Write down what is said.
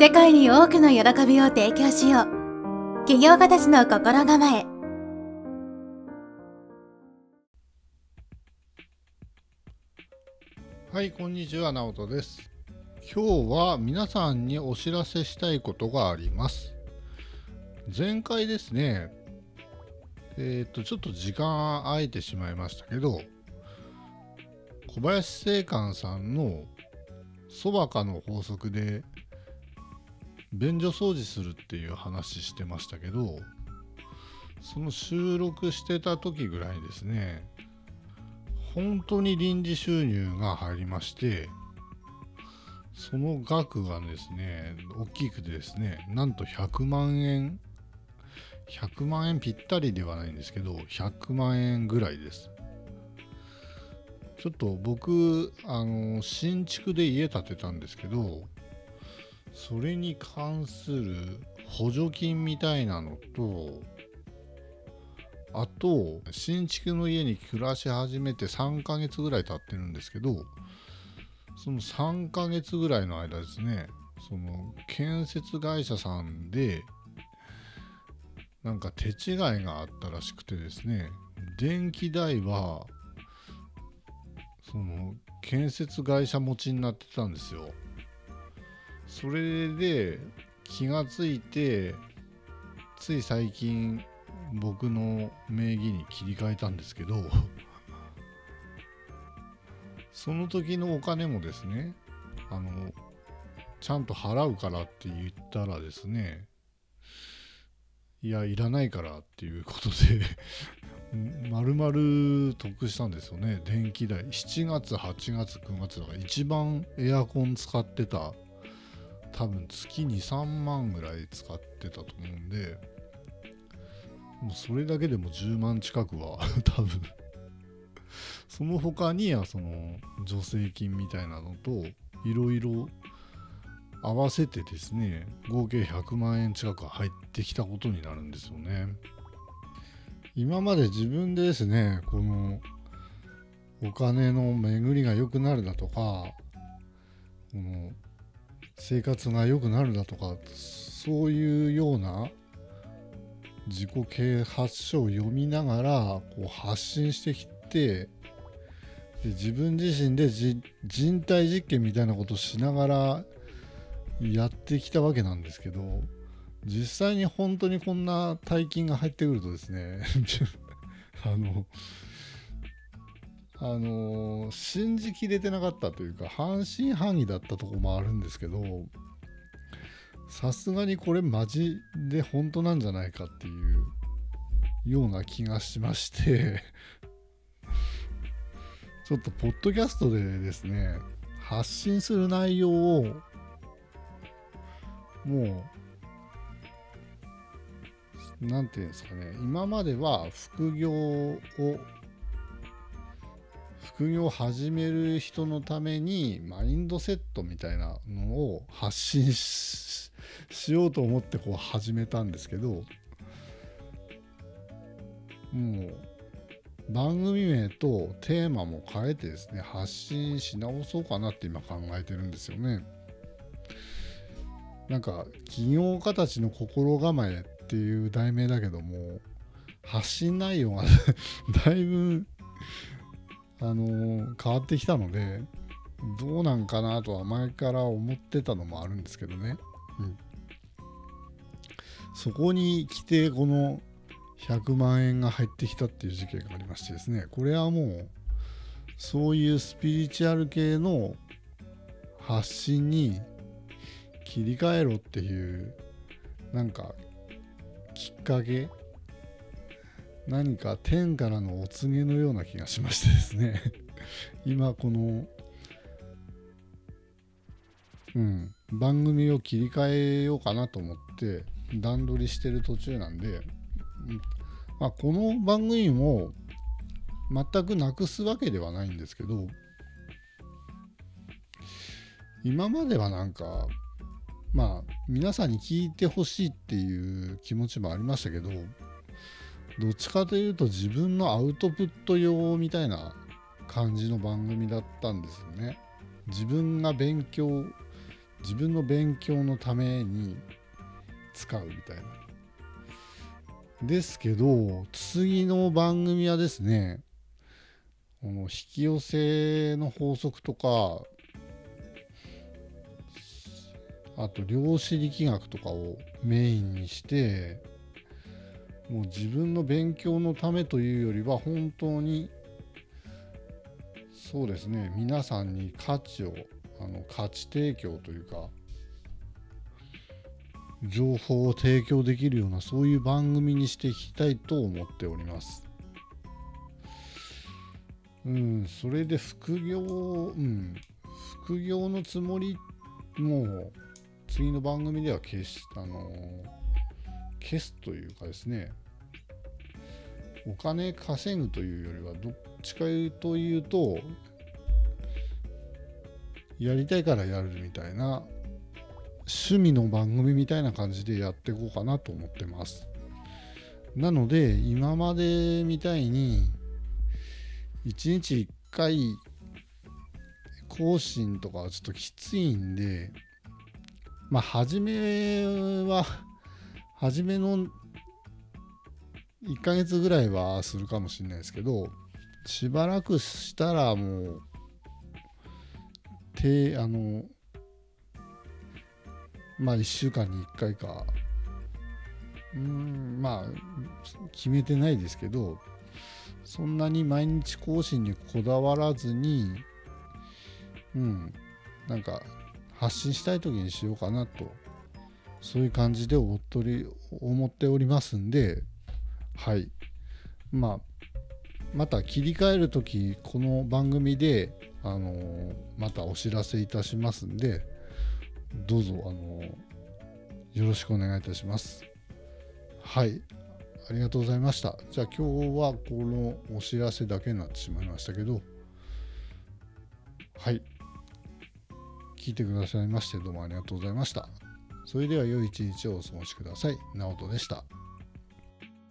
世界に多くの喜びを提供しよう。起業家たちの心構え。はいこんにちは直人です。今日は皆さんにお知らせしたいことがあります。前回ですねえっ、とちょっと時間空いてしまいましたけど小林正観さんのそばかの法則で便所掃除するっていう話してましたけどその収録してた時ぐらいですね本当に臨時収入が入りましてその額がですね大きくてですねなんと100万円100万円ぴったりではないんですけど100万円ぐらいです。ちょっと僕あの新築で家建てたんですけどそれに関する補助金みたいなのとあと新築の家に暮らし始めて3ヶ月ぐらい経ってるんですけどその3ヶ月ぐらいの間ですねその建設会社さんでなんか手違いがあったらしくてですね電気代はその建設会社持ちになってたんですよ。それで気がついてつい最近僕の名義に切り替えたんですけど その時のお金もですねあのちゃんと払うからって言ったらですねいやいらないからっていうことで 丸々得したんですよね。電気代。7月8月9月だから一番エアコン使ってた多分月23万ぐらい使ってたと思うんでもうそれだけでも10万近くは 多分。その他にはその助成金みたいなのといろいろ合わせてですね合計100万円近く入ってきたことになるんですよね。今まで自分でですねこのお金の巡りが良くなるだとかこの生活が良くなるだとかそういうような自己啓発書を読みながらこう発信してきてで自分自身で人体実験みたいなことをしながらやってきたわけなんですけど実際に本当にこんな大金が入ってくるとですね あのあの信じきれてなかったというか半信半疑だったとこもあるんですけどさすがにこれマジで本当なんじゃないかっていうような気がしましてちょっとポッドキャストでですね発信する内容をもう何て言うんですかね今までは副業を副業を始める人のためにマインドセットみたいなのを発信しようと思ってこう始めたんですけどもう番組名とテーマも変えてですね発信し直そうかなって今考えてるんですよね。なんか起業家たちの心構えっていう題名だけども発信内容が だいぶあのー、変わってきたのでどうなんかなとは前から思ってたのもあるんですけどね、うん、そこに来てこの100万円が入ってきたっていう事件がありましてですね。これはもうそういうスピリチュアル系の発信に切り替えろっていうなんかきっかけ何か天からのお告げのような気がしましてですね。今このうん番組を切り替えようかなと思って段取りしてる途中なんで、まあ、この番組も全くなくすわけではないんですけど今まではなんかまあ皆さんに聞いてほしいっていう気持ちもありましたけどどっちかというと自分のアウトプット用みたいな感じの番組だったんですよね。自分が勉強自分の勉強のために使うみたいな。ですけど次の番組はですねこの引き寄せの法則とかあと量子力学とかをメインにしてもう自分の勉強のためというよりは本当にそうですね皆さんに価値をあの価値提供というか情報を提供できるようなそういう番組にしていきたいと思っております。うんそれで副業うん副業のつもりも次の番組では消してあの消すというかですねお金稼ぐというよりはどっちかというとやりたいからやるみたいな趣味の番組みたいな感じでやっていこうかなと思ってます。なので今までみたいに1日1回更新とかはちょっときついんでまあ初めは初めの1ヶ月ぐらいはするかもしれないですけどしばらくしたらもうてあのまあ1週間に1回かうんまあ決めてないですけどそんなに毎日更新にこだわらずにうんなんか発信したい時にしようかなとそういう感じでおっとり思っておりますんではい。まあまた切り替える時この番組で、あのー、またお知らせいたしますんでどうぞ、あのー、よろしくお願いいたします。はい。ありがとうございました。じゃあ今日はこのお知らせだけになってしまいましたけどはい。聞いてくださいましてどうもありがとうございました。それでは良い一日をお過ごしください。直人でした。